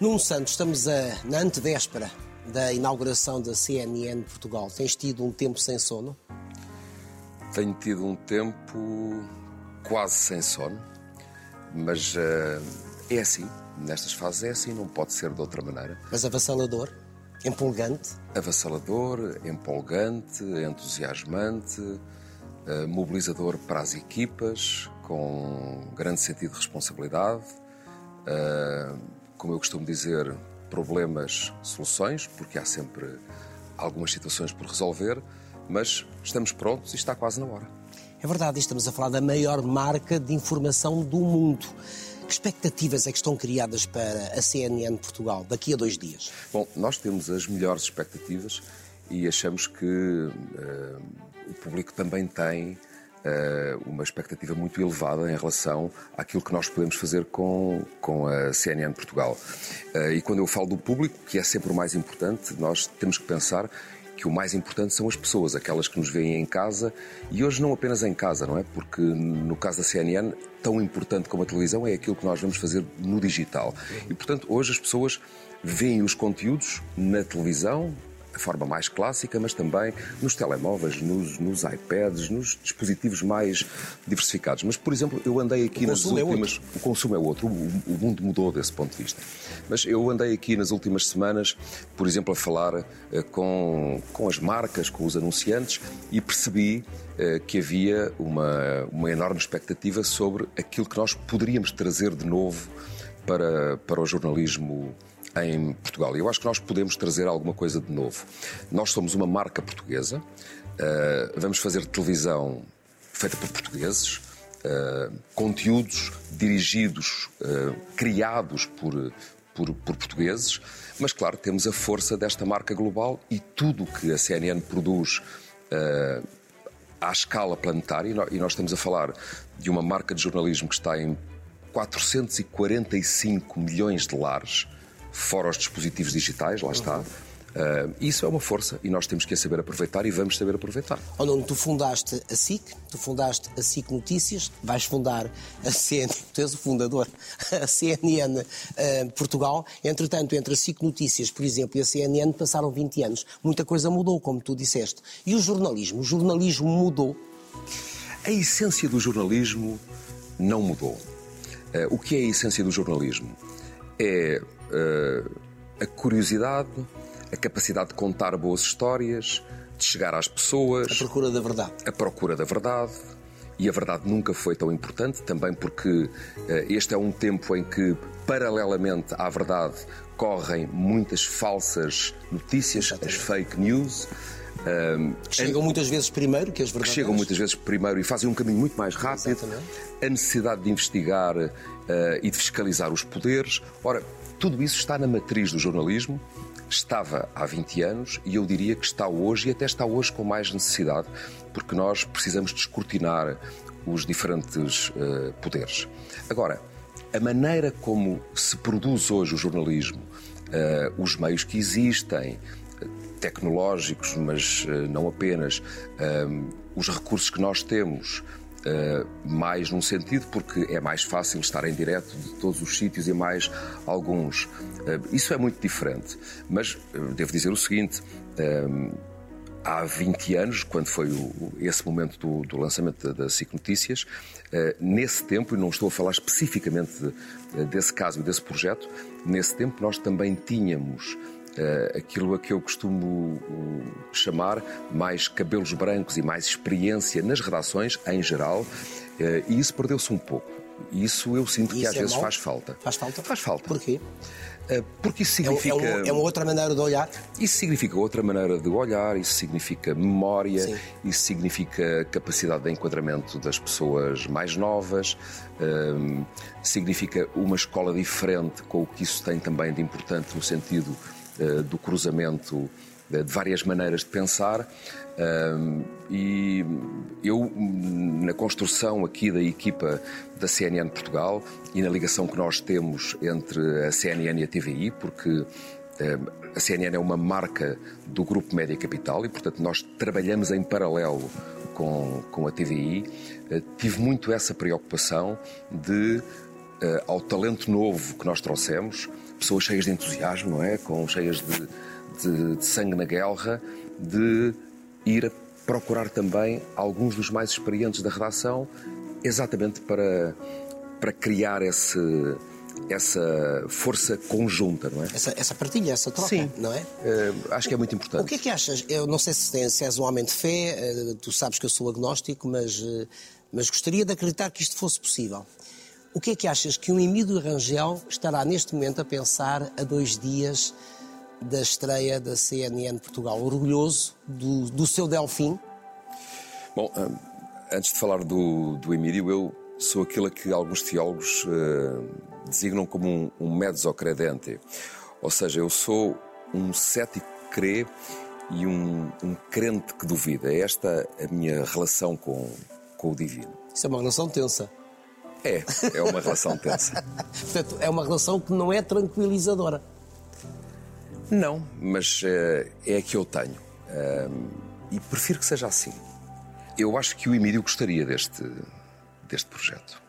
Nuno Santos, estamos a, na antevéspera da inauguração da CNN Portugal. Tens tido um tempo sem sono? Tenho tido um tempo quase sem sono, mas uh, é assim. Nestas fases é assim, não pode ser de outra maneira. Mas avassalador? Empolgante? Avassalador, empolgante, entusiasmante, uh, mobilizador para as equipas, com grande sentido de responsabilidade. Uh, como eu costumo dizer, problemas, soluções, porque há sempre algumas situações por resolver, mas estamos prontos e está quase na hora. É verdade, estamos a falar da maior marca de informação do mundo. Que expectativas é que estão criadas para a CNN Portugal daqui a dois dias? Bom, nós temos as melhores expectativas e achamos que uh, o público também tem uma expectativa muito elevada em relação àquilo que nós podemos fazer com, com a CNN Portugal. Eh, e quando eu falo do público, que é sempre o mais importante, nós temos que pensar que o mais importante são as pessoas, aquelas que nos veem em casa e hoje não apenas em casa, não é? Porque no caso da CNN, tão importante como a televisão é aquilo que nós vamos fazer no digital. E portanto, hoje as pessoas veem os conteúdos na televisão, de forma mais clássica, mas também nos telemóveis, nos, nos iPads, nos dispositivos mais diversificados. Mas, por exemplo, eu andei aqui nas é últimas. É o consumo é outro, o, o mundo mudou desse ponto de vista. Mas eu andei aqui nas últimas semanas, por exemplo, a falar uh, com, com as marcas, com os anunciantes e percebi uh, que havia uma, uma enorme expectativa sobre aquilo que nós poderíamos trazer de novo para, para o jornalismo em Portugal. E eu acho que nós podemos trazer alguma coisa de novo. Nós somos uma marca portuguesa, uh, vamos fazer televisão feita por portugueses, uh, conteúdos dirigidos, uh, criados por, por, por, portugueses, mas claro, temos a força desta marca global e tudo que a CNN produz à escala planetária, e nós estamos a falar de uma marca de jornalismo que está em 445 milhões de lares, fora os dispositivos digitais, lá está. Uh, isso é uma força e nós temos que a saber aproveitar e vamos saber aproveitar. Oh, Nuno, tu fundaste a SIC, tu fundaste a SIC Notícias, vais fundar a CNN, tu és o fundador, a CNN uh, Portugal. Entretanto, entre a SIC Notícias, por exemplo, e a CNN passaram 20 anos. Muita coisa mudou, como tu disseste. E o jornalismo? O jornalismo mudou? A essência do jornalismo não mudou. Uh, o que é a essência do jornalismo? É a curiosidade, a capacidade de contar boas histórias, de chegar às pessoas. A procura da verdade. A procura da verdade. E a verdade nunca foi tão importante, também porque uh, este é um tempo em que, paralelamente à verdade, correm muitas falsas notícias, Exatamente. as fake news. Um, que chegam muitas vezes primeiro que as verdadeiras. Que chegam muitas vezes primeiro e fazem um caminho muito mais rápido. Exatamente. A necessidade de investigar uh, e de fiscalizar os poderes. Ora, tudo isso está na matriz do jornalismo, estava há 20 anos e eu diria que está hoje e até está hoje com mais necessidade, porque nós precisamos descortinar os diferentes uh, poderes. Agora, a maneira como se produz hoje o jornalismo, uh, os meios que existem, tecnológicos, mas uh, não apenas, os recursos que nós temos, mais num sentido, porque é mais fácil estar em direto de todos os sítios e mais alguns. Uh, isso é muito diferente. Mas uh, devo dizer o seguinte. Há 20 anos, quando foi o, esse momento do, do lançamento da, da Notícias, nesse tempo, e não estou a falar especificamente de, desse caso e desse projeto, nesse tempo nós também tínhamos uh, aquilo a que eu costumo uh, chamar mais cabelos brancos e mais experiência nas redações em geral, uh, e isso perdeu-se um pouco. Isso eu sinto isso que às é vezes faz falta. Faz falta? Faz falta. Porquê? Porque isso significa. É, uma, é, uma, outra maneira de olhar? Isso significa outra maneira de olhar, isso significa memória, Sim. isso significa capacidade de enquadramento das pessoas mais novas, um, significa uma escola diferente, com o que isso tem também de importante no sentido eh, do cruzamento de várias maneiras de pensar. E eu, na construção aqui da equipa da CNN Portugal e na ligação que nós temos entre a CNN e a TVI, porque a CNN é uma marca do Grupo Média Capital e, portanto, nós trabalhamos em paralelo com, com a TVI, eh, tive muito essa preocupação de, eh, ao talento novo que nós trouxemos, pessoas cheias de entusiasmo, não é? Com cheias de, de, de sangue na guerra, de ir a procurar também alguns dos mais experientes da redação, exatamente para, para criar esse, essa força conjunta, não é? Essa, essa partilha, essa troca, Sim. não é? Uh, acho que é muito importante. O que é que achas? Eu não sei se, tens, se és um homem de fé, uh, tu sabes que eu sou agnóstico, mas, uh, mas gostaria de acreditar que isto fosse possível. O que é que achas que um Emílio Rangel estará neste momento a pensar a dois dias da estreia da CNN Portugal? Orgulhoso do, do seu Delfim? Bom, antes de falar do, do Emílio, eu sou aquele que alguns teólogos uh, designam como um, um mezzocredente. Ou seja, eu sou um cético que crê e um, um crente que duvida. É esta a minha relação com, com o divino. Isso é uma relação tensa. É, é uma relação tensa. Portanto, é uma relação que não é tranquilizadora. Não, mas uh, é a que eu tenho. Uh, e prefiro que seja assim. Eu acho que o Emílio gostaria deste, deste projeto.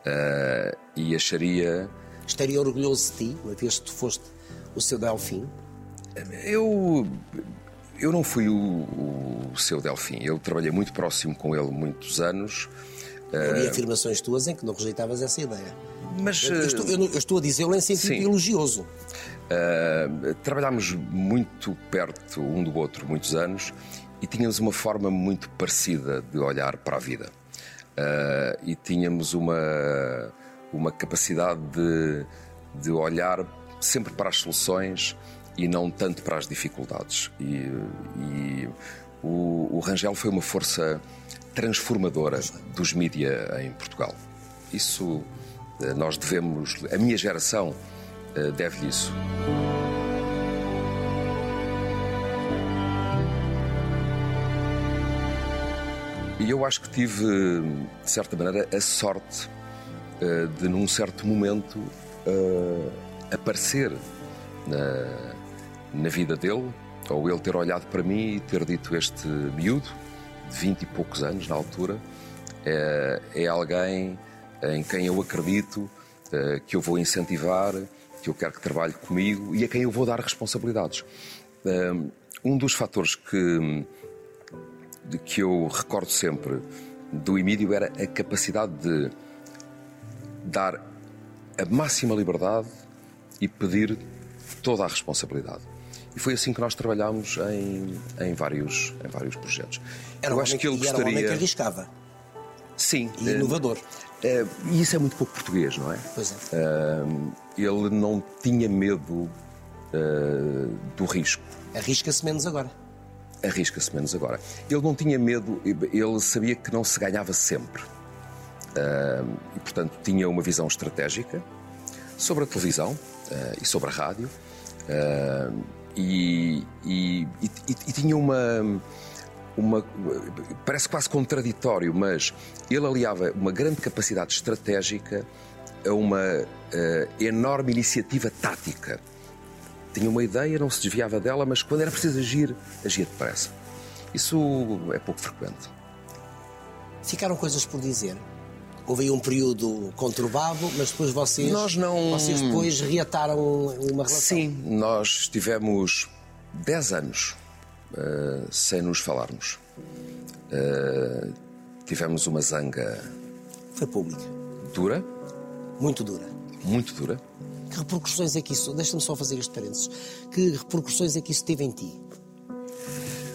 Uh, e acharia. Estaria orgulhoso de ti, uma vez que tu foste o seu Delfim? Eu. Eu não fui o, o seu Delfim. Eu trabalhei muito próximo com ele muitos anos. Eu vi afirmações tuas em que não rejeitavas essa ideia. Mas, eu, estou, eu, eu estou a dizê-lo em sentido sim. elogioso. Uh, trabalhámos muito perto um do outro muitos anos e tínhamos uma forma muito parecida de olhar para a vida. Uh, e tínhamos uma, uma capacidade de, de olhar sempre para as soluções e não tanto para as dificuldades. E, e o, o, Rangel foi uma força transformadora dos mídia em Portugal. Isso uh, nós devemos, a minha geração uh, deve-lhe isso. E eu acho que tive, de certa maneira, a sorte uh, de, num certo momento, aparecer na, na vida dele, ou ele ter olhado para mim e ter dito: Este miúdo, de vinte e poucos anos na altura, é, é alguém em quem eu acredito, uh, que eu vou incentivar, que eu quero que trabalhe comigo e a quem eu vou dar responsabilidades. um dos fatores que que eu recordo sempre do Emílio era a capacidade de dar a máxima liberdade e pedir toda a responsabilidade. E foi assim que nós trabalhámos em, em, vários, em vários projetos. Era eu acho que ele gostaria. Era um homem que arriscava. Sim. E inovador. Uh, e isso é muito pouco português, não é? Pois é. Uh, ele não tinha medo uh, do risco. Arrisca-se menos agora arrisca-se menos agora. Ele não tinha medo, ele sabia que não se ganhava sempre. Uh, e, portanto, tinha uma visão estratégica sobre a televisão e sobre a rádio. Uh, e, e, e, e, tinha uma, uma. Parece quase contraditório, mas ele aliava uma grande capacidade estratégica a uma enorme iniciativa tática tinha uma ideia, não se desviava dela, mas quando era preciso agir, agia depressa. Isso é pouco frequente. Ficaram coisas por dizer? Houve aí um período conturbado, mas depois vocês, nós não... vocês depois reataram uma relação. Sim, nós estivemos 10 anos uh, sem nos falarmos. Uh, tivemos uma zanga. Foi pública. Dura. Muito dura. Muito dura. Que repercussões é que isso. Deixa-me só fazer este parênteses. Que repercussões é que isso teve em ti?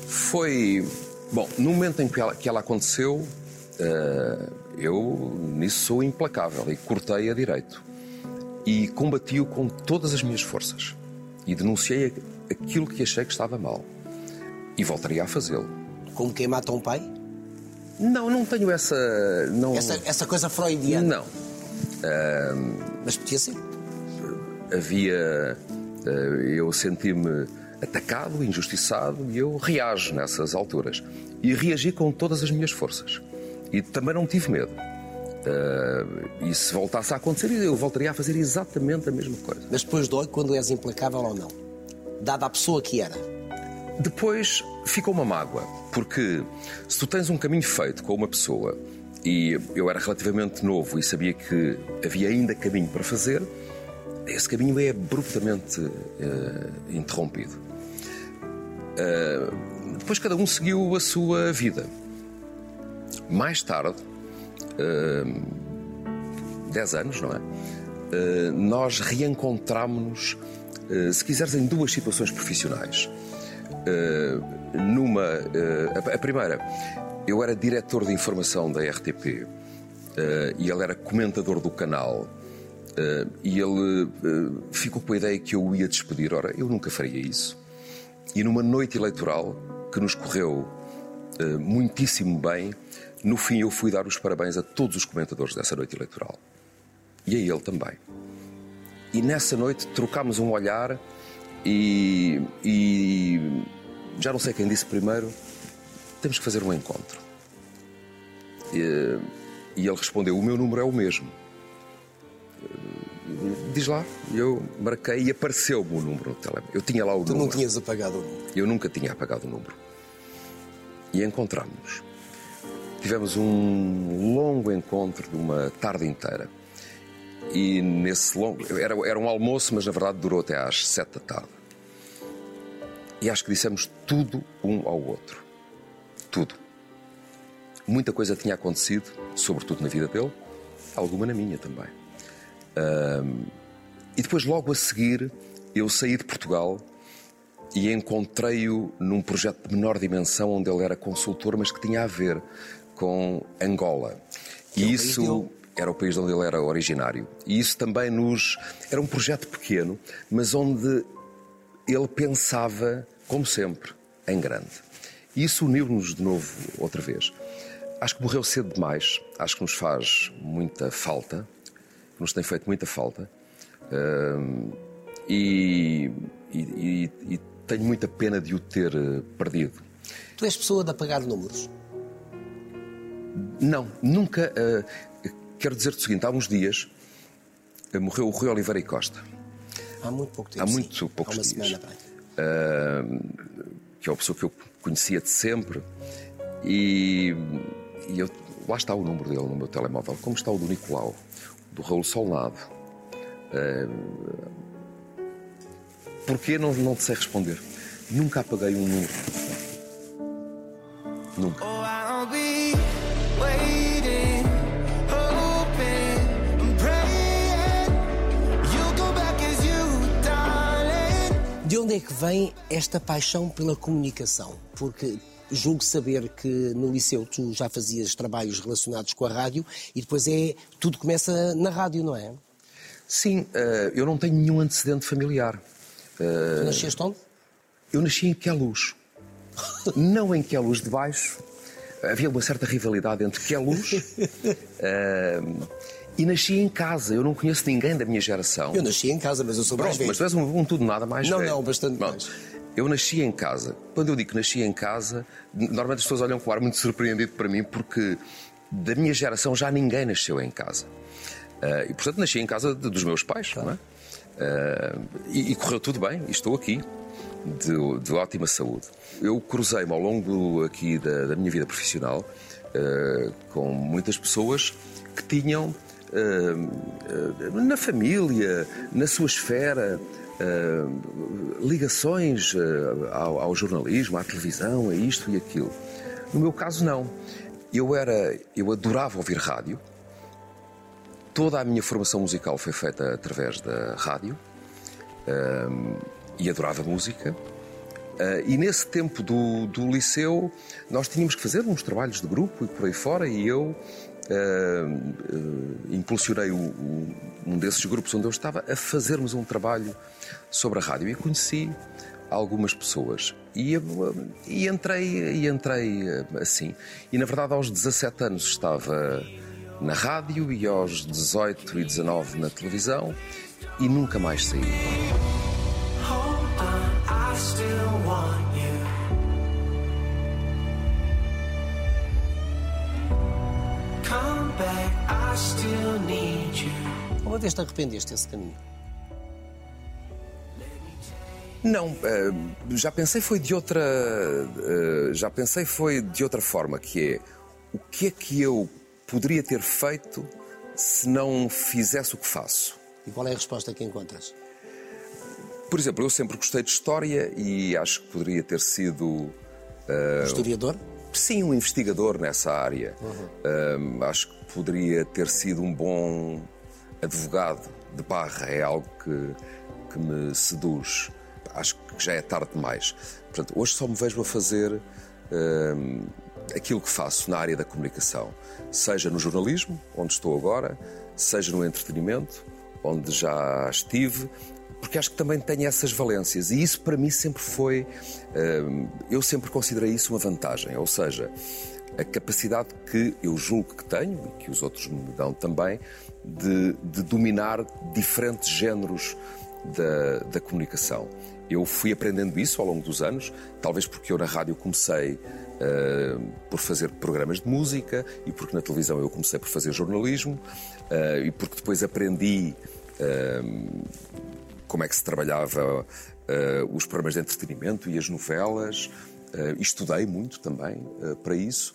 Foi. Bom, no momento em que ela, que ela aconteceu, uh, eu nisso sou implacável e cortei a direito. E combati-o com todas as minhas forças. E denunciei aquilo que achei que estava mal. E voltaria a fazê-lo. Como quem mata um pai? Não, não tenho essa. Não... Essa, essa coisa freudiana? Não. Uh... Mas podia ser havia. Eh, eu senti-me atacado, injustiçado e eu reajo nessas alturas. E reagi com todas as minhas forças. E também não tive medo. Uh, e se voltasse a acontecer, eu voltaria a fazer exatamente a mesma coisa. Mas depois dói quando és implacável ou não? Dada a pessoa que era? Depois ficou uma mágoa, porque se tu tens um caminho feito com uma pessoa e eu era relativamente novo e sabia que havia ainda caminho para fazer, esse caminho é abruptamente uh, interrompido. Uh, depois cada um seguiu a sua vida. Mais tarde, uh, 10 anos, não é? Uh, nós reencontrámos-nos, se quiseres, em duas situações profissionais. numa. a primeira, eu era diretor de informação da RTP e ele era comentador do canal. Uh, e ele uh, ficou com a ideia que eu o ia despedir. Ora, eu nunca faria isso. E numa noite eleitoral, que nos correu uh, muitíssimo bem, no fim eu fui dar os parabéns a todos os comentadores dessa noite eleitoral. E a ele também. E nessa noite trocámos um olhar e, e já não sei quem disse primeiro, temos que fazer um encontro. E, e ele respondeu: O meu número é o mesmo diz lá, eu marquei e apareceu-me o número no telemóvel. Eu tinha lá o tu número. Tu não tinhas apagado o número? Eu nunca tinha apagado o número. E encontramos-nos. Tivemos um longo encontro de uma tarde inteira. E nesse longo. Era, era um almoço, mas na verdade durou até às sete da tarde. E acho que dissemos tudo um ao outro. Tudo. Muita coisa tinha acontecido, sobretudo na vida dele, alguma na minha também. Um, e depois, logo a seguir, eu saí de Portugal e encontrei-o num projeto de menor dimensão, onde ele era consultor, mas que tinha a ver com Angola. E é isso era o país onde ele era originário. E isso também nos. Era um projeto pequeno, mas onde ele pensava, como sempre, em grande. E isso uniu-nos de novo outra vez. Acho que morreu cedo demais, acho que nos faz muita falta nos tem feito muita falta. E, e, e, tenho muita pena de o ter eh, perdido. Tu és pessoa de apagar números? Não, nunca. Uh, quero dizer-te o seguinte: há uns dias uh, morreu o Rui Oliveira e Costa. Há muito pouco tempo. Há muito sim. poucos há uma dias. Semana, que é uma pessoa que eu conhecia de sempre. E, e eu, lá está o número dele no meu telemóvel, como está o do Nicolau do Raul Solnado. Uh, porquê não, não te sei responder? Nunca apaguei um número. Nunca. De onde é que vem esta paixão pela comunicação? Porque julgo saber que no liceu tu já fazias trabalhos relacionados com a rádio e depois é tudo começa na rádio, não é? Sim, eh, eu não tenho nenhum antecedente familiar. Eh, tu nasceste onde? Eu nasci em Queluz. não em Queluz de baixo. Havia uma certa rivalidade entre Queluz uh, e nasci em casa. Eu não conheço ninguém da minha geração. Eu nasci em casa, mas eu sou Pronto, mais velho. Mas tu és um, um tudo nada mais não, velho. Não, não, bastante Bom, mais. Eu nasci em casa. Quando eu digo que nasci em casa, normalmente as pessoas olham com um ar muito surpreendido para mim, porque da minha geração já ninguém nasceu em casa. Uh, e portanto nasci em casa de, dos meus pais, claro. não é? Uh, e, e, correu tudo bem, e estou aqui, de, de ótima saúde. Eu cruzei-me ao longo aqui da, da minha vida profissional uh, com muitas pessoas que tinham na família, na sua esfera, ligações uh, ao, jornalismo, à televisão, a isto e aquilo. No meu caso, não. Eu era, eu adorava ouvir rádio. Toda a minha formação musical foi feita através da rádio e adorava música. Uh, e nesse tempo do, do, liceu, nós tínhamos que fazer uns trabalhos de grupo e por aí fora, e eu uh, impulsionei o, o, um desses grupos onde eu estava a fazermos um trabalho sobre a rádio. E conheci algumas pessoas. E, e entrei e entrei assim. E na verdade aos 17 anos estava na rádio e aos 18 e 19 na televisão. E nunca mais saí. Uma vez te arrependeste desse caminho? Não, eh, já pensei foi de outra, eh, já pensei foi de outra forma, que é o que é que eu poderia ter feito se não fizesse o que faço? E qual é a resposta que encontras? Por exemplo, eu sempre gostei de história e acho que poderia ter sido. Uh, Historiador? Sim, um investigador nessa área. Uhum. Uh, acho que poderia ter sido um bom advogado de barra. É algo que, que me seduz. Acho que já é tarde demais. Portanto, hoje só me vejo a fazer uh, aquilo que faço na área da comunicação, seja no jornalismo, onde estou agora, seja no entretenimento, onde já estive, porque acho que também tem essas valências e isso para mim sempre foi, hum, eu sempre considerei isso uma vantagem, ou seja, a capacidade que eu julgo que tenho e que os outros me dão também de, de dominar diferentes géneros da, da, comunicação. Eu fui aprendendo isso ao longo dos anos, talvez porque eu na rádio comecei uh, por fazer programas de música e porque na televisão eu comecei por fazer jornalismo uh, e porque depois aprendi uh, como é que se trabalhava os programas de entretenimento e as novelas. Estudei muito também para isso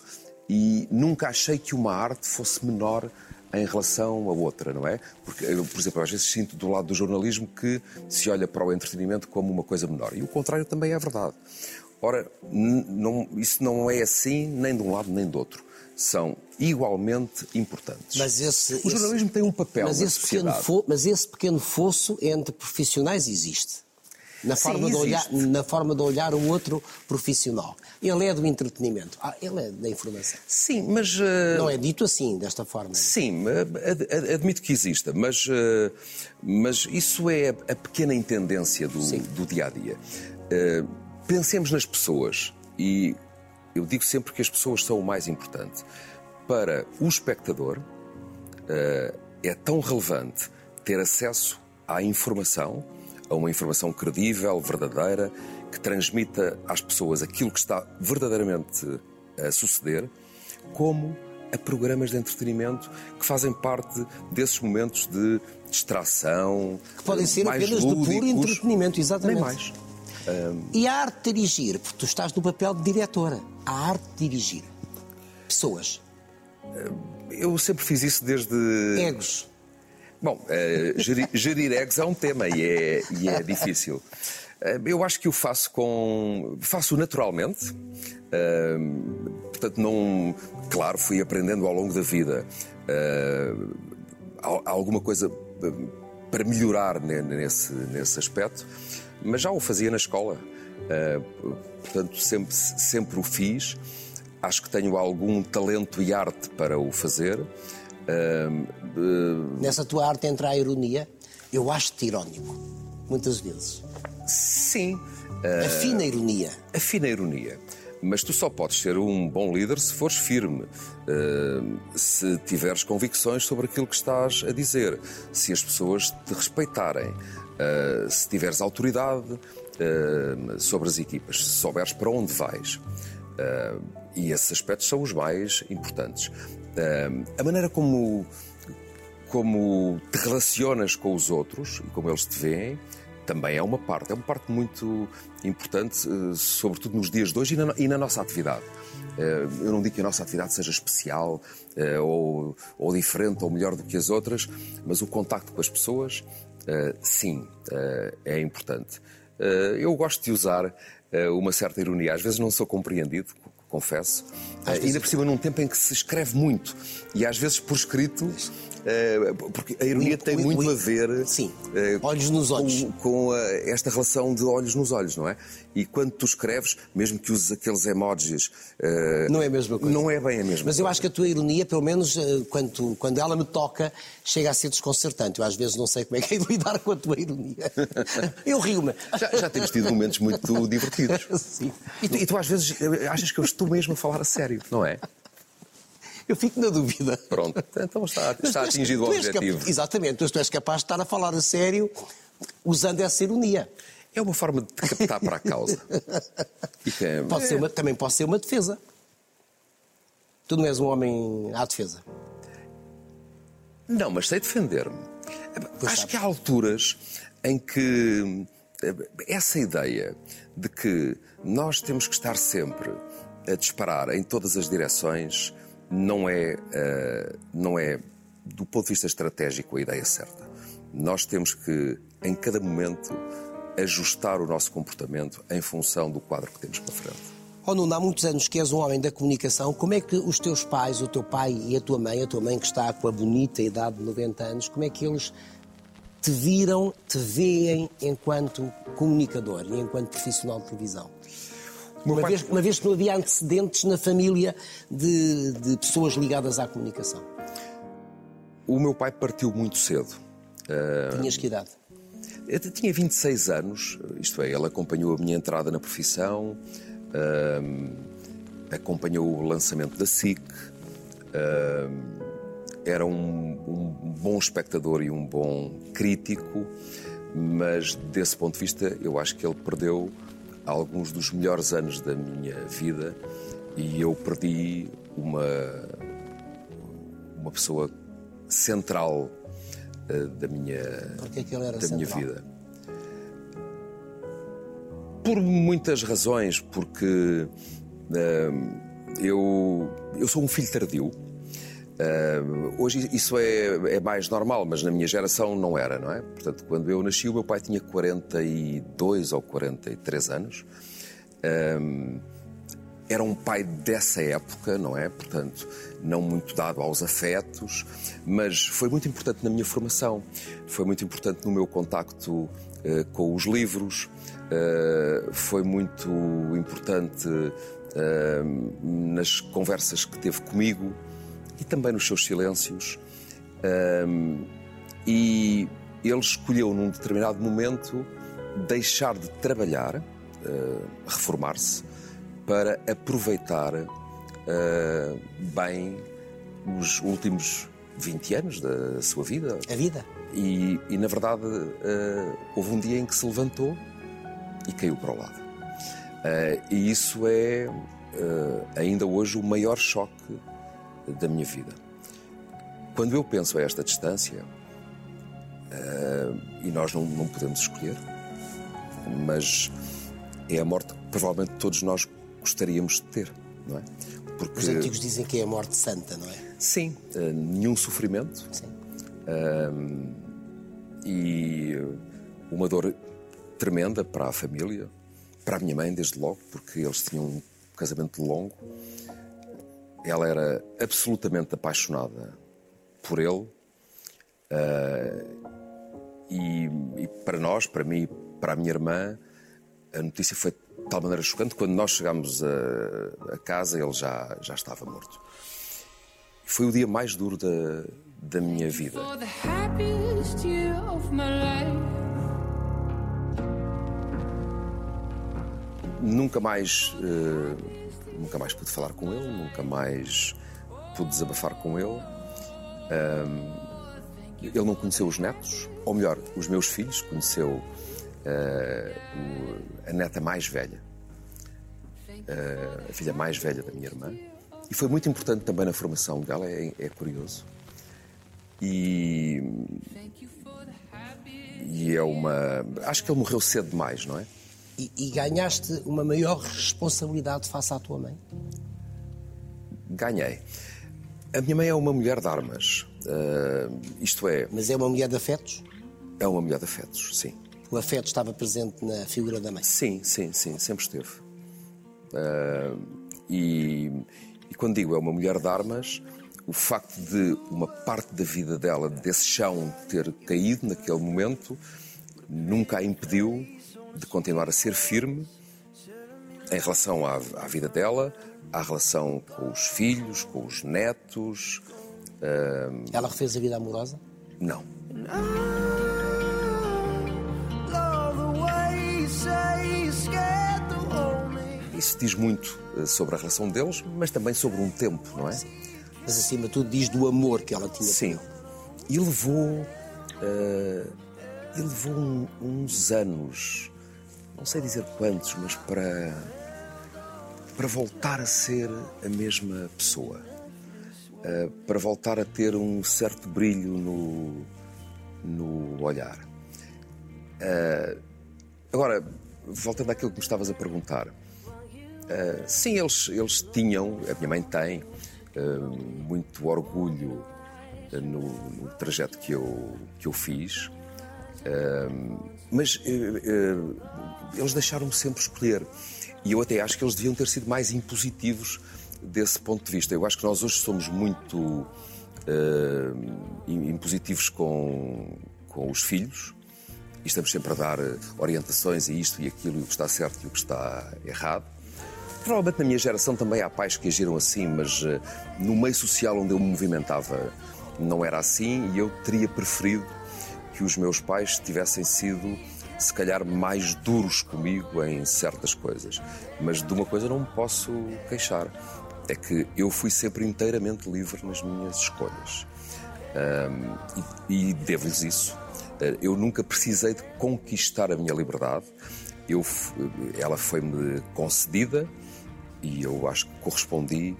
e nunca achei que uma arte fosse menor em relação a outra, não é? Porque, por exemplo, às vezes sinto do lado do jornalismo que se olha para o entretenimento como uma coisa menor. E o contrário também é verdade. Ora, não, isso não é assim nem de um lado nem do outro. São igualmente importantes. Mas esse, o jornalismo esse, tem um papel mas esse Pequeno fo, mas esse pequeno fosso entre profissionais existe na forma, Sim, de olhar, na forma de olhar o outro profissional. Ele é do entretenimento, ah, ele é da informação. Sim, mas. Uh... Não é dito assim, desta forma. Sim, ad admito que exista, mas, uh, mas isso é a pequena intendência do, do dia a dia. Uh, pensemos nas pessoas e eu digo sempre que as pessoas são o mais importante. Para o espectador, é tão relevante ter acesso à informação a uma informação credível, verdadeira, que transmita às pessoas aquilo que está verdadeiramente a suceder, como a programas de entretenimento que fazem parte desses momentos de distração. Que podem ser apenas lúdicos, de puro entretenimento, exatamente. Nem mais. E a arte de dirigir, porque tu estás no papel de diretora, a arte de dirigir pessoas. Eu sempre fiz isso desde. Egos. Bom, uh, gerir, gerir eggs é um tema e é, e é difícil. Uh, eu acho que o faço com. faço naturalmente. Uh, portanto, não. Claro, fui aprendendo ao longo da vida alguma coisa para melhorar nesse, nesse aspecto, mas já o fazia na escola. portanto, sempre, sempre o fiz. Acho que tenho algum talento e arte para o fazer. Uh, Nessa tua arte entra a ironia. Eu acho-te irónico, muitas vezes. Sim. Uh, a fina ironia. A fina ironia. Mas tu só podes ser um bom líder se fores firme, uh, se tiveres convicções sobre aquilo que estás a dizer, se as pessoas te respeitarem, uh, se tiveres autoridade sobre as equipas, se souberes para onde vais. e esses aspectos são os mais importantes a maneira como, como te relacionas com os outros e como eles te veem também é uma parte, é uma parte muito importante, eh, sobretudo nos dias de hoje e na, e na nossa atividade. Eh, eu não digo que a nossa atividade seja especial eh, ou, ou, diferente ou melhor do que as outras, mas o contacto com as pessoas, sim, é importante. Eu gosto de usar uma certa ironia, às vezes não sou compreendido, confesso. Uh, ainda por cima num tempo em que se escreve muito e às vezes por escrito, porque a ironia tem muito a ver Sim. Uh, olhos nos olhos. com, com esta relação de olhos nos olhos, não é? E quando tu escreves, mesmo que uses aqueles emojis. não é a mesma coisa. Não é bem a mesma Mas eu acho que a tua ironia, pelo menos quando, quando ela me toca, chega a ser desconcertante. Eu às vezes não sei como é que é de lidar com a tua ironia. eu rio-me. Já, já, temos tido momentos muito divertidos. Sim. E tu, e tu às vezes achas que eu estou mesmo a falar a sério, não é? Eu fico na dúvida. Pronto, então está, está atingido o objetivo. Exatamente, mas tu és capaz de estar a falar a sério usando essa ironia. É uma forma de captar para a causa. É... Pode ser uma, também pode ser uma defesa. Tu não és um homem à defesa. Não, mas sei defender-me. Acho sabes. que há alturas em que eh, essa ideia de que nós temos que estar sempre a disparar em todas as direções não é, uh, não é, do ponto de vista estratégico, a ideia certa. Nós temos que, em cada momento, ajustar o nosso comportamento em função do quadro que temos pela frente. Oh Nuno, há muitos anos que és um homem da comunicação. Como é que os teus pais, o teu pai e a tua mãe, a tua mãe que está com a bonita idade de 90 anos, como é que eles te viram, te veem enquanto comunicador e enquanto profissional de televisão? Uma, vez, uma vez que não havia antecedentes na família de, de pessoas ligadas à comunicação. O meu pai partiu muito cedo. Tinhas que idade? Eu tinha 26 anos, isto é, ele acompanhou a minha entrada na profissão, uh, acompanhou o lançamento da SIC, uh, era um, um, bom espectador e um bom crítico, mas desse ponto de vista eu acho que ele perdeu alguns dos melhores anos da minha vida e eu perdi uma, uma pessoa central uh, da minha, é da minha vida por muitas razões, porque uh, eu, eu sou um filho tardio. Uh, hoje isso é, é, mais normal, mas na minha geração não era, não é? Portanto, quando eu nasci, o meu pai tinha 42 ou 43 anos. Uh, era um pai dessa época, não é? Portanto, não muito dado aos afetos, mas foi muito importante na minha formação, foi muito importante no meu contacto uh, com os livros, foi muito importante nas conversas que teve comigo e também nos seus silêncios. e ele escolheu num determinado momento deixar de trabalhar, reformar-se para aproveitar uh, bem os últimos 20 anos da sua vida. A vida. E, e na verdade, uh, houve um dia em que se levantou e caiu para o lado. Uh, e isso é ainda hoje o maior choque da minha vida. Quando eu penso a esta distância, e nós não, não podemos escolher, mas é a morte que provavelmente todos nós gostaríamos de ter, não é? Porque... Os antigos dizem que é a morte santa, não é? Sim, uh, nenhum sofrimento. Sim. Uh, e uma dor tremenda para a família, para a minha mãe, desde logo, porque eles tinham um casamento longo. Ela era absolutamente apaixonada por ele. Uh, e, e, para nós, para mim, para a minha irmã, a notícia foi de tal maneira chocante, quando nós chegámos a, a casa, ele já, já estava morto. Foi o dia mais duro da, da minha vida. Nunca mais, uh, nunca mais pude falar com ele, nunca mais pude desabafar com ele. Um, ele não conheceu os netos, ou melhor, os meus filhos, conheceu uh, a neta mais velha, uh, a filha mais velha da minha irmã. E foi muito importante também na formação dela, é, é curioso. E, e é uma. Acho que ele morreu cedo demais, não é? E, e, ganhaste uma maior responsabilidade face à tua mãe? Ganhei. A minha mãe é uma mulher de armas. Uh, isto é. Mas é uma mulher de afetos? É uma mulher de afetos, sim o afeto estava presente na figura da mãe? Sim, sim, sim, sempre esteve. Uh, e, e, quando digo é uma mulher de armas, o facto de uma parte da vida dela, desse chão, ter caído naquele momento, nunca a impediu de continuar a ser firme em relação à, à vida dela, à relação com os filhos, com os netos. Uh... Ela refez a vida amorosa? Não. Isso diz muito eh, sobre a relação deles, mas também sobre um tempo, não é? Sim. Mas acima de tudo diz do amor que ela tinha. Sim. E levou. Uh, e levou um, uns anos, não sei dizer quantos, mas para. para voltar a ser a mesma pessoa. Uh, para voltar a ter um certo brilho no, no olhar. Uh, agora, voltando àquilo que me estavas a perguntar, Uh, sim, eles, eles tinham, a minha mãe tem, muito orgulho no, no, trajeto que eu, que eu fiz. Mas eles deixaram-me sempre escolher. E eu até acho que eles deviam ter sido mais impositivos desse ponto de vista. Eu acho que nós hoje somos muito uh, impositivos com, com os filhos e estamos sempre a dar orientações a isto e aquilo, e o que está certo e o que está errado. Provavelmente na minha geração também há pais que agiram assim, mas uh, no meio social onde eu me movimentava não era assim e eu teria preferido que os meus pais tivessem sido se calhar mais duros comigo em certas coisas. Mas de uma coisa não me posso queixar: é que eu fui sempre inteiramente livre nas minhas escolhas. Um, e, e devo-lhes isso. Uh, eu nunca precisei de conquistar a minha liberdade. Eu, ela foi-me concedida e eu acho que correspondi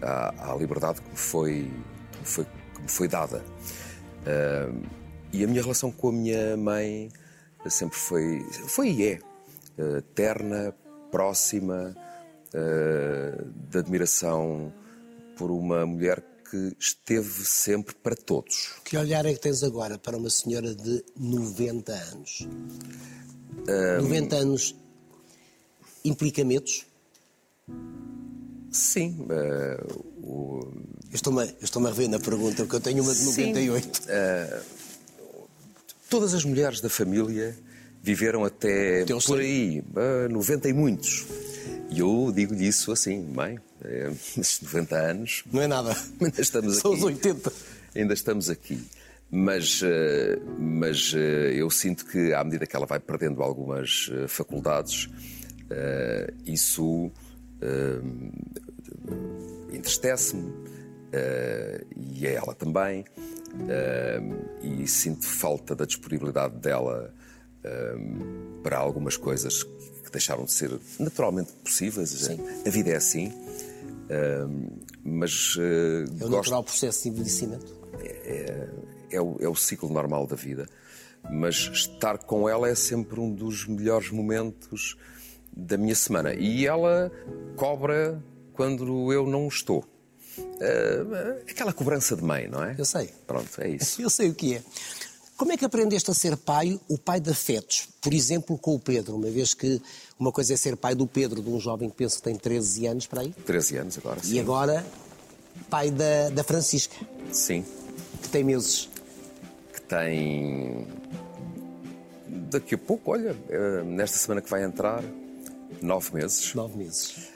à, à liberdade que me foi, que me foi, que me foi dada. Uh, e a minha relação com a minha mãe sempre foi, foi e é, uh, terna, próxima, uh, de admiração por uma mulher que esteve sempre para todos. Que olhar é que tens agora para uma senhora de 90 anos? Um... 90 anos implica medos? Sim. Uh, o... Eu estou-me estou a rever na pergunta, porque eu tenho uma de 98. Sim, uh, Todas as mulheres da família viveram até por aí, 90 e muitos. E eu digo-lhe isso assim, mãe, é, 90 anos. Não é nada. Ainda estamos São aqui. os 80. Ainda estamos aqui. Mas, eh, mas eh, eu sinto que, à medida que ela vai perdendo algumas eh, faculdades, isso entristece-me, e é ela também. Uh, e sinto falta da disponibilidade dela uh, para algumas coisas que deixaram de ser naturalmente possíveis. A vida é assim. Uh, mas é o gosto... natural processo de envelhecimento. É, é, é, o, é o ciclo normal da vida. Mas estar com ela é sempre um dos melhores momentos da minha semana. E ela cobra quando eu não estou. Uh, aquela cobrança de mãe, não é? Eu sei. Pronto, é isso. Eu sei o que é. Como é que aprendeste a ser pai, o pai de afetos? Por exemplo, com o Pedro, uma vez que uma coisa é ser pai do Pedro, de um jovem que penso que tem 13 anos para aí. 13 anos agora, sim. E agora, pai da, da Francisca. Sim. Que tem meses. Que tem. Daqui a pouco, olha, eh, nesta semana que vai entrar, nove meses. Nove meses.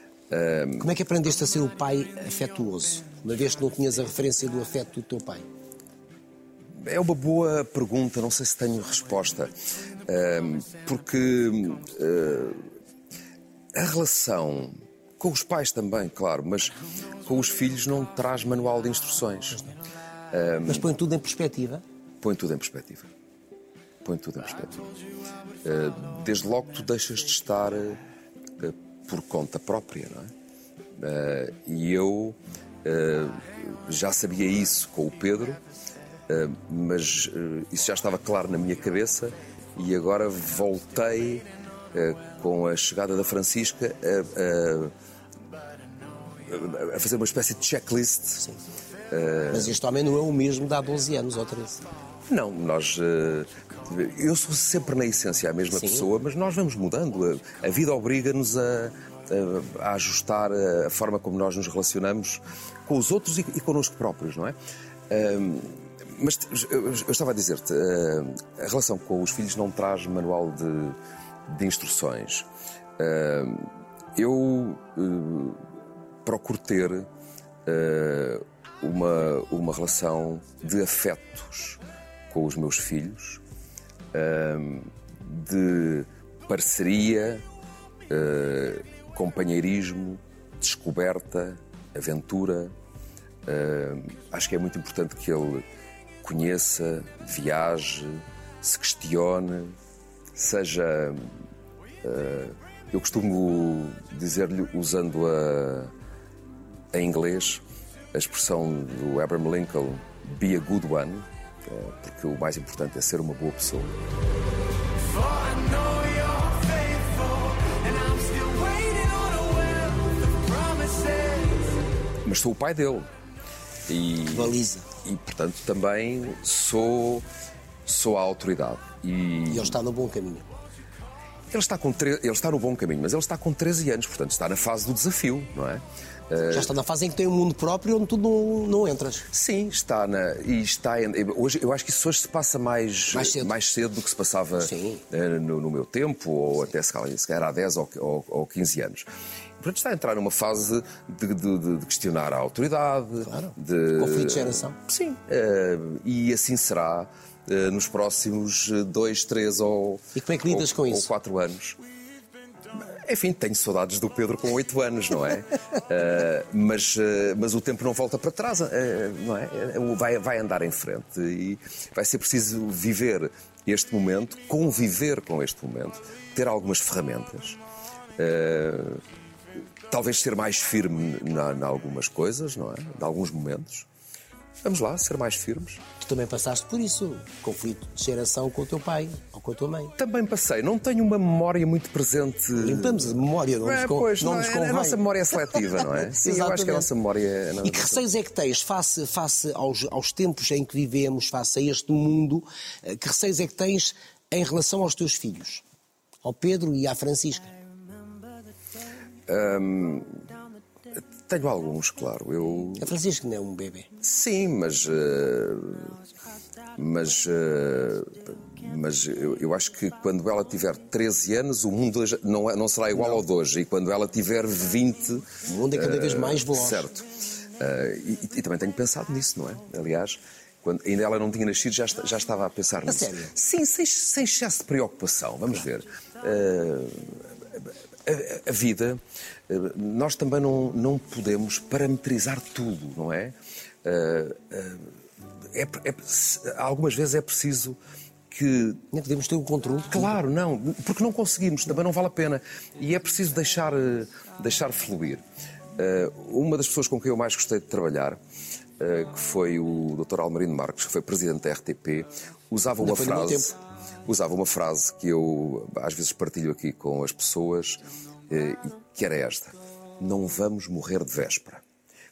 Como é que aprendeste a ser o pai afetuoso, uma vez que não tinhas a referência do afeto do teu pai? É uma boa pergunta, não sei se tenho resposta. Porque uh, a relação com os pais também, claro, mas com os filhos não traz manual de instruções. Mas põe tudo em perspectiva? Põe tudo em perspectiva. Põe tudo em perspectiva. Uh, desde logo tu deixas de estar uh, por conta própria, não é? Uh, e eu uh, já sabia isso com o Pedro, uh, mas isso já estava claro na minha cabeça e agora voltei com a chegada da Francisca a, a fazer uma espécie de checklist. Sim. mas este homem não é o mesmo de há 12 anos ou 13. Não, nós. Eu sou sempre na essência a mesma Sim. pessoa, mas nós vamos mudando. A vida obriga-nos a, a, ajustar a forma como nós nos relacionamos com os outros e, e connosco próprios, não é? mas eu, estava a dizer-te, a relação com os filhos não traz manual de, de instruções. eu eh, procuro ter eh, uma, uma relação de afetos com os meus filhos, de parceria, uh, companheirismo, descoberta, aventura. Uh, acho que é muito importante que ele conheça, viaje, se questione, seja. Uh, eu costumo dizer-lhe, usando a, em inglês, a expressão do Abraham Lincoln, be a good one, porque o mais importante é ser uma boa pessoa. Mas sou o pai dele. E, Baliza. E, portanto, também sou, sou a autoridade. E, e ele está no bom caminho. Ele está, com tre... ele está no bom caminho, mas ele está com 13 anos, portanto está na fase do desafio, não é? Já está na fase em que tem um mundo próprio onde tu não, não entras. Sim, está na. E está. Hoje, eu acho que isso hoje se passa mais, mais, cedo. mais cedo do que se passava uh, no, no, meu tempo, ou até se calhar há 10 ou, ou, ou 15 anos. Portanto, está a entrar numa fase de, de, de questionar a autoridade. Claro. De conflito de geração. Sim. Uh, e assim será uh, nos próximos dois, três ou. E como é que lidas ou, com isso? Ou quatro anos. Enfim, tenho saudades do Pedro com 8 anos, não é? uh, mas, uh, mas o tempo não volta para trás, uh, não é? Vai, vai andar em frente e vai ser preciso viver este momento, conviver com este momento, ter algumas ferramentas. talvez ser mais firme em algumas coisas, não é? Em alguns momentos. Vamos lá, ser mais firmes. Tu também passaste por isso, conflito de geração com o teu pai ou com a tua mãe. Também passei, não tenho uma memória muito presente. Limpamos a memória, não, é, nos, pois, não, não nos convém. A nossa memória é seletiva, não é? Sim, eu acho que a nossa memória é. E que receios é que tens face, face aos, aos tempos em que vivemos, face a este mundo, eh, que receios é que tens em relação aos teus filhos? Ao Pedro e à Francisca? Hum, tenho alguns, claro. Eu... A Francisca não é um bebê. Sim, mas. Uh, mas. Uh, mas eu, eu, acho que quando ela tiver 13 anos, o mundo não, é, não será igual não. ao de hoje. E quando ela tiver 20. O mundo é cada uh, vez mais veloz. Certo. E, e, também tenho pensado nisso, não é? Aliás. Quando ainda ela não tinha nascido, já, já estava a pensar nisso. A sério? Sim, sem, sem excesso de preocupação. Vamos ver. A, a, vida, eh, nós também não, não podemos parametrizar tudo, não é? Eh, eh, é, é, algumas vezes é preciso que. Não podemos ter o controle. Claro, não, porque não conseguimos, também não vale a pena. E é preciso deixar, deixar fluir. Uma das pessoas com quem eu mais gostei de trabalhar, que foi o Dr. Almarino Marques, que foi presidente da RTP, usava uma frase usava uma frase que eu às vezes partilho aqui com as pessoas, eh, que era esta: Não vamos morrer de véspera.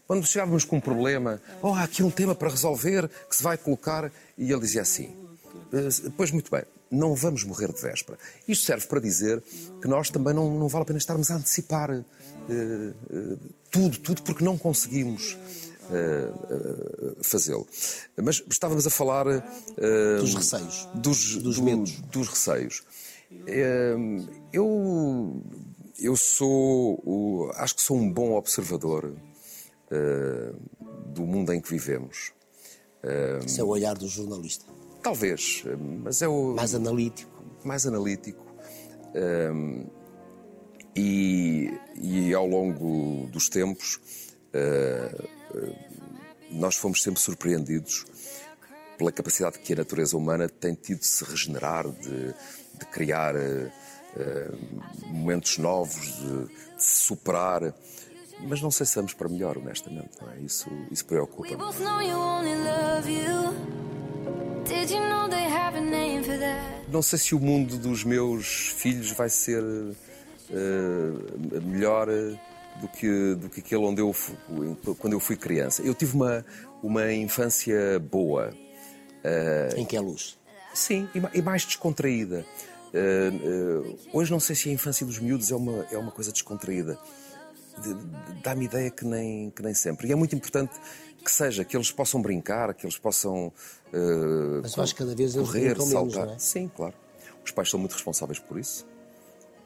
Quando chegávamos com um problema, oh, há aqui um tema para resolver que se vai colocar, e ele dizia assim: eh, Pois muito bem, não vamos morrer de véspera. Isto serve para dizer que nós também não, não vale a pena estarmos a antecipar uh, uh, tudo, tudo, porque não conseguimos uh, fazê-lo. Mas estávamos a falar. Dos receios. Dos, dos do, medos. Dos receios. Eu, eu sou. Acho que sou um bom observador do mundo em que vivemos. Esse é o olhar do jornalista. Talvez, mas é o. Mais analítico. Mais analítico. E, e, ao longo dos tempos, uh, nós fomos sempre surpreendidos pela capacidade que a natureza humana tem tido de se regenerar, de, de criar uh, momentos novos, de, de, se superar. Mas não sei se vamos para melhor, honestamente. Não é? Isso, isso preocupa-me. Não sei se o mundo dos meus filhos vai ser uh, melhor do que, do que aquele onde eu quando eu fui criança. Eu tive uma, uma infância boa. Uh, em que é luz? Sim, e, mais descontraída. Uh, uh, hoje não sei se a infância dos miúdos é uma, é uma coisa descontraída. De, de, Dá-me ideia que nem, que nem sempre. E é muito importante que seja, que eles possam brincar, que eles possam. Mas eu acho que cada vez eles correr, saltar. Menos, é? Sim, claro. Os pais são muito responsáveis por isso.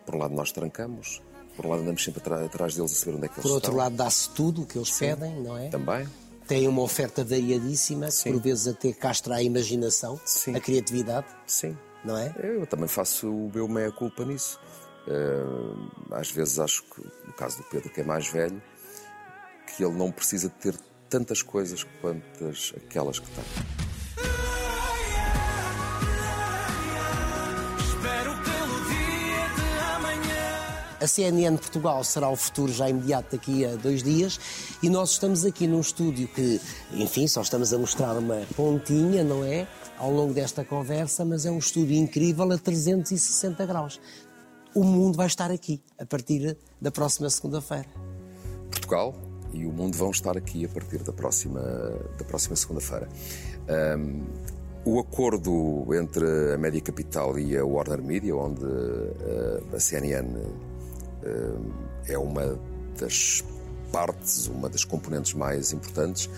Por um lado, nós trancamos, por um lado, andamos sempre atrás deles a saber onde é que eles Por outro estão. lado, dá-se tudo o que eles Sim, pedem, não é? Também. Tem uma oferta variadíssima, Sim. por vezes até castra a imaginação, Sim. a criatividade. Sim. Não é? Eu também faço o meu meia-culpa nisso. Uh, às vezes acho que, no caso do Pedro, que é mais velho, que ele não precisa de ter tantas coisas quantas aquelas que tem. A CNN Portugal será o futuro já imediato daqui a dois dias e nós estamos aqui num estúdio que, enfim, só estamos a mostrar uma pontinha, não é? Ao longo desta conversa, mas é um estúdio incrível a 360 graus. O mundo vai estar aqui a partir da próxima segunda-feira. Portugal e o mundo vão estar aqui a partir da próxima, da próxima segunda-feira. Um, o acordo entre a Média Capital e a Warner Media, onde uh, a CNN uh, é uma das partes, uma das componentes mais importantes,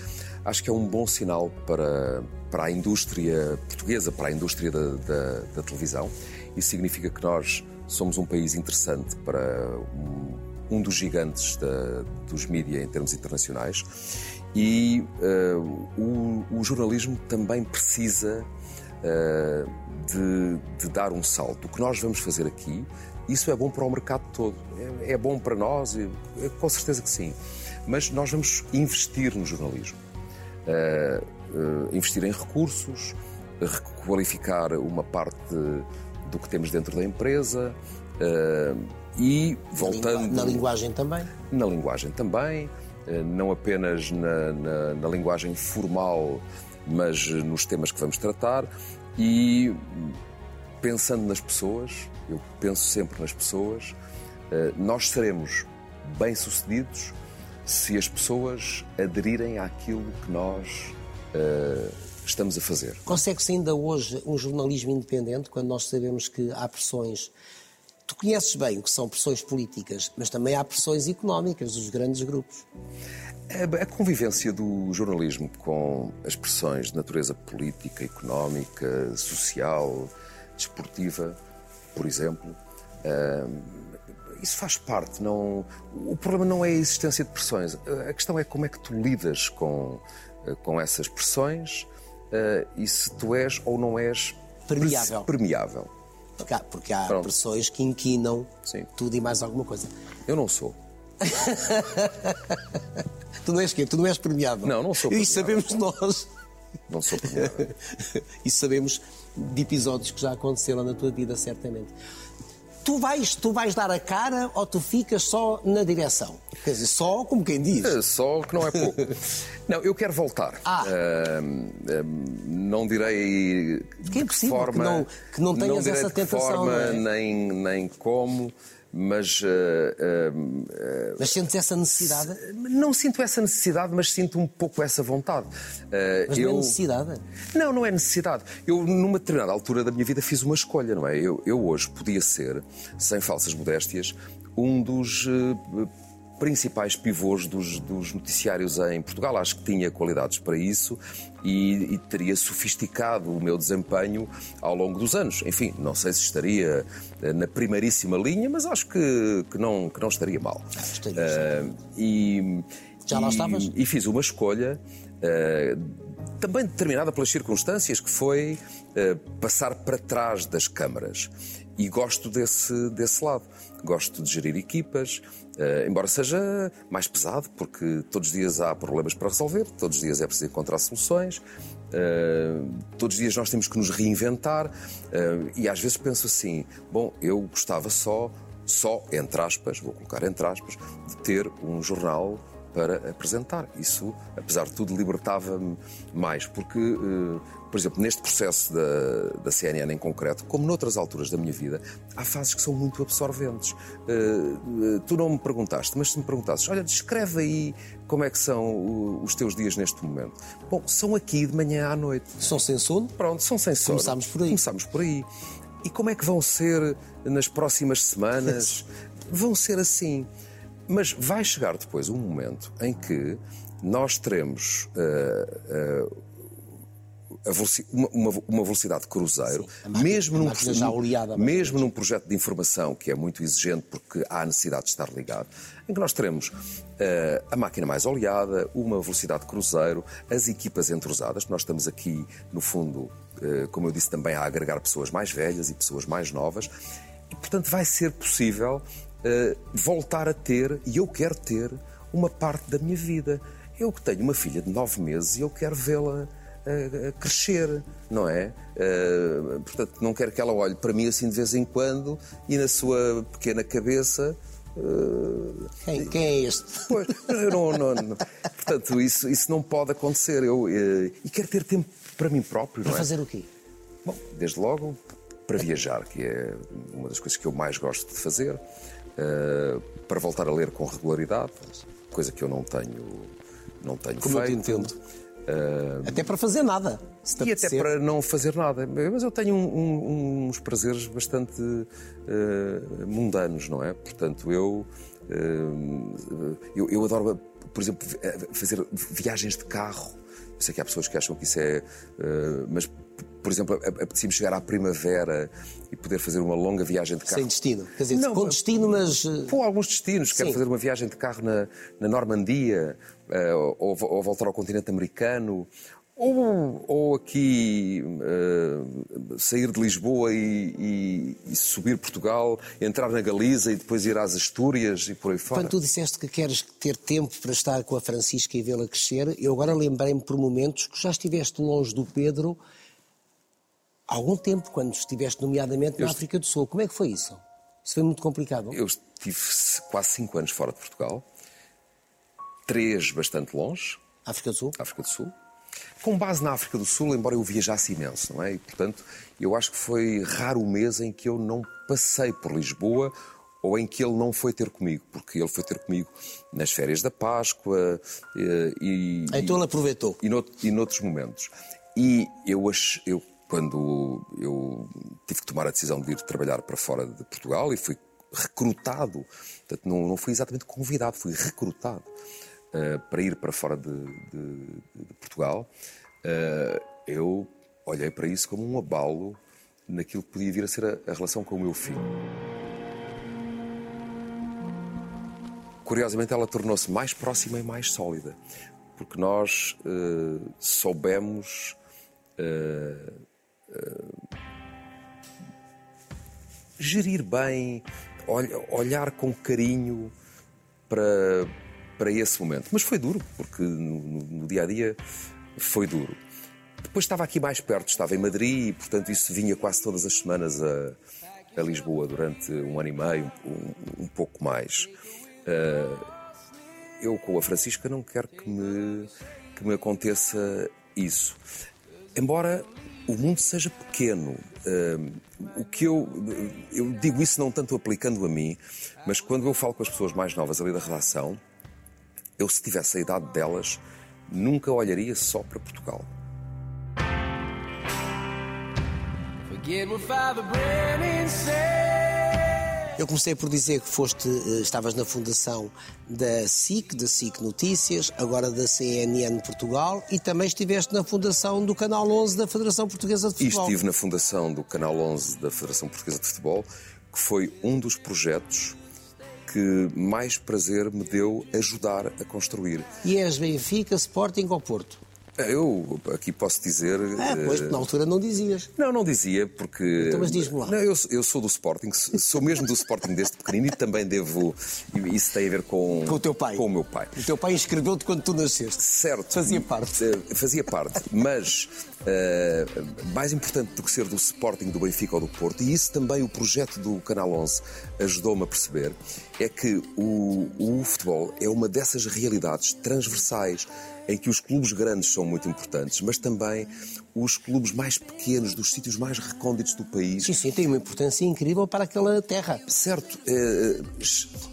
acho que é um bom sinal para, para a indústria portuguesa, para a indústria da, da, da televisão. Isso significa que nós somos um país interessante para um, um dos gigantes da, dos mídias em termos internacionais e uh, o, o, jornalismo também precisa uh, de, de, dar um salto. O que nós vamos fazer aqui, isso é bom para o mercado todo. É, é bom para nós, é, com certeza que sim. Mas nós vamos investir no jornalismo. Uh, investir em recursos, requalificar uma parte do que temos dentro da empresa e voltando. Na linguagem também? Na linguagem também. Eh, não apenas na, na, na, linguagem formal, mas nos temas que vamos tratar e pensando nas pessoas, eu penso sempre nas pessoas, eh, nós seremos bem-sucedidos se as pessoas aderirem àquilo que nós uh, estamos a fazer. Consegue-se ainda hoje um jornalismo independente quando nós sabemos que há pressões Tu conheces bem o que são pressões políticas, mas também há pressões económicas dos grandes grupos. A convivência do jornalismo com as pressões de natureza política, económica, social, desportiva, por exemplo, isso faz parte. Não, o problema não é a existência de pressões. A questão é como é que tu lidas com, com essas pressões e se tu és ou não és permeável. permeável. Porque há, porque há pressões que inquinam Sim. tudo e mais alguma coisa. Eu não sou. tu não és quê? Tu não és premiado. Não, não sou Isso sabemos nós. Não sou premiado. Isso sabemos de episódios que já aconteceram na tua vida, certamente. Tu vais, tu vais dar a cara ou tu ficas só na direção? Quer dizer, só como quem diz. É, só que não é pouco. não, eu quero voltar. Ah. Uh, não direi que é impossível forma, que não, que não tenhas não essa tentação. Forma, é? nem, nem como mas. Uh, uh, mas sentes essa necessidade? Não sinto essa necessidade, mas sinto um pouco essa vontade. Uh, mas eu... não é necessidade? Não, não é necessidade. Eu, numa determinada altura da minha vida, fiz uma escolha, não é? Eu, eu hoje podia ser, sem falsas modéstias, um dos principais pivôs dos, dos, noticiários em Portugal. Acho que tinha qualidades para isso e, e, teria sofisticado o meu desempenho ao longo dos anos. Enfim, não sei se estaria eh, na primeiríssima linha, mas acho que, que, não, que não estaria mal. Ah, uh, e, Já lá estavas? E fiz uma escolha. Uh, também determinada pelas circunstâncias, que foi uh, passar para trás das câmaras. E gosto desse, desse lado. Gosto de gerir equipas, Uh, embora seja mais pesado, porque todos os dias há problemas para resolver, todos os dias é preciso encontrar soluções, uh, todos os dias nós temos que nos reinventar. E às vezes penso assim: bom, eu gostava só, só, entre aspas, vou colocar entre aspas, de ter um jornal para apresentar. Isso, apesar de tudo, libertava-me mais, porque por exemplo, neste processo da, da CNN em concreto, como noutras alturas da minha vida, há fases que são muito absorventes. Uh, uh, tu não me perguntaste, mas se me perguntasses, olha, descreve aí como é que são os teus dias neste momento. Bom, são aqui de manhã à noite. São sem sono? Pronto, são sem sono. Começámos por aí. Começámos por aí. E como é que vão ser nas próximas semanas? vão ser assim. Mas vai chegar depois um momento em que nós teremos uh, uh, uma, uma, uma, velocidade de cruzeiro, máquina, mesmo, num, oleada, mesmo num projeto de informação que é muito exigente porque há necessidade de estar ligado, em que nós teremos uh, a máquina mais oleada, uma velocidade de cruzeiro, as equipas entrosadas, nós estamos aqui, no fundo, como eu disse também, a agregar pessoas mais velhas e pessoas mais novas, e portanto vai ser possível uh, voltar a ter, e eu quero ter, uma parte da minha vida. Eu que tenho uma filha de nove meses e eu quero vê-la a, crescer, não é? Uh, portanto, não quero que ela olhe para mim assim de vez em quando e na sua pequena cabeça. Uh, quem, quem, é este? Pois, não, não, não, Portanto, isso, isso não pode acontecer. Eu, e quero ter tempo para mim próprio. Para é? fazer o quê? Bom, desde logo para viajar, que é uma das coisas que eu mais gosto de fazer, uh, para voltar a ler com regularidade, coisa que eu não tenho, não tenho Como feito. eu te entendo. Uh, até para fazer nada. e até para não fazer nada. Mas eu tenho um, um, uns prazeres bastante uh, mundanos, não é? Portanto, eu, uh, eu, eu, adoro, por exemplo, fazer viagens de carro. Eu sei que há pessoas que acham que isso é. mas por exemplo, apetecia-me chegar à primavera e poder fazer uma longa viagem de carro. Sem destino. Quer dizer, não, com destino, mas. Com alguns destinos. Sim. Quero fazer uma viagem de carro na, na Normandia, uh, ou, ou, voltar ao continente americano, ou, ou aqui uh, sair de Lisboa e, e, e, subir Portugal, entrar na Galiza e depois ir às Astúrias e por aí fora. Quando tu disseste que queres ter tempo para estar com a Francisca e vê-la crescer, eu agora lembrei-me por momentos que já estiveste longe do Pedro há algum tempo, quando estiveste nomeadamente na eu... África do Sul. Como é que foi isso? Isso foi muito complicado? Eu estive quase cinco anos fora de Portugal, três bastante longe. África do Sul? África do Sul. Com base na África do Sul, embora eu viajasse imenso, não é? E, portanto, eu acho que foi raro o mês em que eu não passei por Lisboa ou em que ele não foi ter comigo, porque ele foi ter comigo nas férias da Páscoa eh, e. Então ele aproveitou. E, nout, e noutros momentos. E eu, ach, eu quando eu tive que tomar a decisão de ir trabalhar para fora de Portugal e fui recrutado, portanto, não, não fui exatamente convidado, fui recrutado uh, para ir para fora de, de, de Portugal, uh, eu olhei para isso como um abalo naquilo que podia vir a ser a, a relação com o meu filho. Curiosamente, ela tornou-se mais próxima e mais sólida, porque nós uh, soubemos uh, gerir bem, olhar com carinho para, para esse momento. Mas foi duro, porque no, no, dia a dia foi duro. Depois estava aqui mais perto, estava em Madrid e, portanto, isso vinha quase todas as semanas a, a Lisboa durante um ano e meio, um, um pouco mais. Uh, eu, com a Francisca, não quero que me, que me aconteça isso. Embora o mundo seja pequeno. Uh, o que eu, eu digo isso não tanto aplicando a mim, mas quando eu falo com as pessoas mais novas ali da redação, eu se tivesse a idade delas, nunca olharia só para Portugal. Forget what Father Brennan said. Eu comecei por dizer que foste, eh, estavas na fundação da SIC, da SIC Notícias, agora da CNN Portugal e também estiveste na fundação do Canal 11 da Federação Portuguesa de Futebol. E estive na fundação do Canal 11 da Federação Portuguesa de Futebol, que foi um dos projetos que mais prazer me deu ajudar a construir. E és Benfica, Sporting ou Porto? Eu aqui posso dizer. Ah, pois, na altura não dizias. Não, não dizia, porque. Então, mas diz-me lá. Não, eu, eu sou do Sporting, sou mesmo do Sporting desde pequenino e também devo. Isso tem a ver com. Com o teu pai. Com o meu pai. O teu pai inscreveu-te quando tu nasceste. Certo. Fazia parte. Eh, fazia parte. Mas. Uh, mais importante do que ser do Sporting, do Benfica ou do Porto, e isso também o projeto do Canal 11 ajudou-me a perceber, é que o, o futebol é uma dessas realidades transversais em que os clubes grandes são muito importantes, mas também os clubes mais pequenos, dos sítios mais recônditos do país. Sim, sim, tem uma importância incrível para aquela terra. Certo. Eh,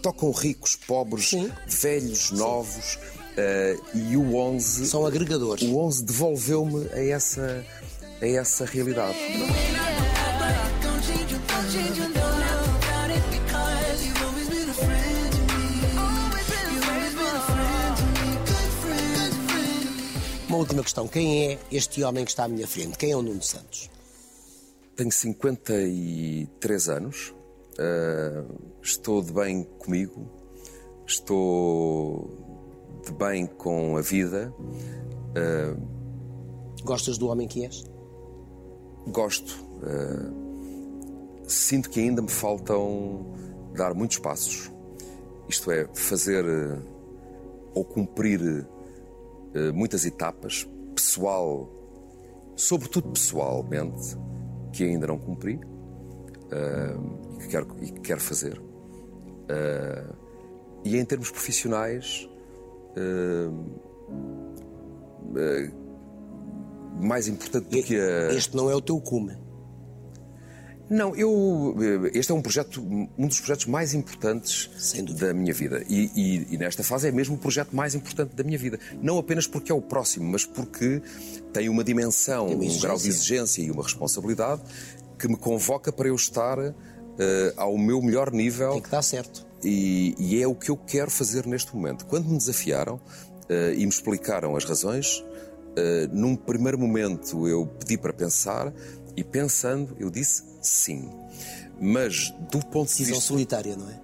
tocam ricos, pobres, sim. velhos, sim. novos. Eh, e o 11. São agregadores. O 11 devolveu-me a essa, a essa realidade. Última questão. Quem é este homem que está à minha frente? Quem é o Nuno Santos? Tenho 53 anos. Uh, estou de bem comigo. Estou de bem com a vida. Uh, Gostas do homem que és? Gosto. Uh, sinto que ainda me faltam dar muitos passos. Isto é, fazer ou cumprir muitas etapas, pessoal, sobretudo pessoalmente, que ainda não cumpri uh, e, que quero, e que quero fazer. Uh, e em termos profissionais, mais importante do que a. Este não é o teu cume. Não, eu. eh, Este é um projeto, um dos projetos mais importantes da minha vida. E, e- e nesta fase é mesmo o projeto mais importante da minha vida. Não apenas porque é o próximo, mas porque tem uma dimensão, Tem uma um grau de exigência. e uma responsabilidade que me convoca para eu estar eh, ao meu melhor nível. Tem que dar certo. E, e é o que eu quero fazer neste momento. Quando me desafiaram eh, e me explicaram as razões, eh, num primeiro momento eu pedi para pensar e pensando eu disse sim. Mas do ponto de Decisão vista. solitária, não é?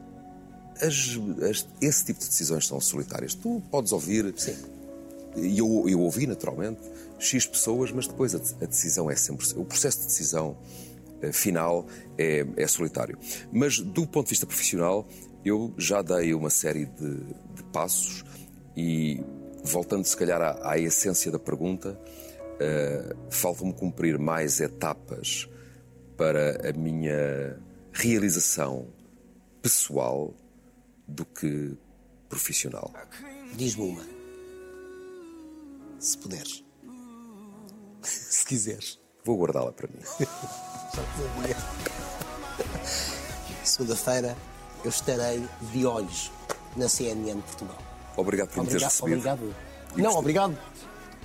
as- as- esse tipo de decisões são solitárias. Tu podes ouvir. Sim. E eu, eu ouvi naturalmente X pessoas, mas depois a, a decisão é sempre. O processo de decisão eh, final é, é solitário. Mas do ponto de vista profissional, eu já dei uma série de, de passos e, voltando se calhar à, à essência da pergunta, eh, falta-me cumprir mais etapas para a minha realização pessoal do que profissional. Diz-me uma. Se puderes. Se quiseres. Vou guardá-la para mim. Segunda-feira eu estarei de olhos na CNN Portugal. Obrigado por me Obrigado. recebido. obrigado. Não, obrigado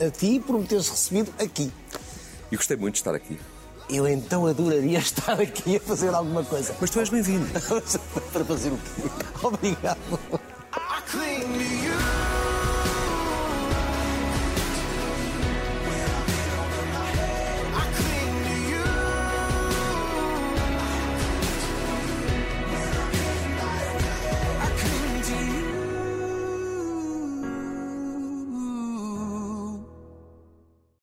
a ti por me teres recebido aqui. E gostei muito de estar aqui. Eu então adoraria estar aqui a fazer alguma coisa. Mas tu és bem-vindo. Para fazer o quê? Obrigado.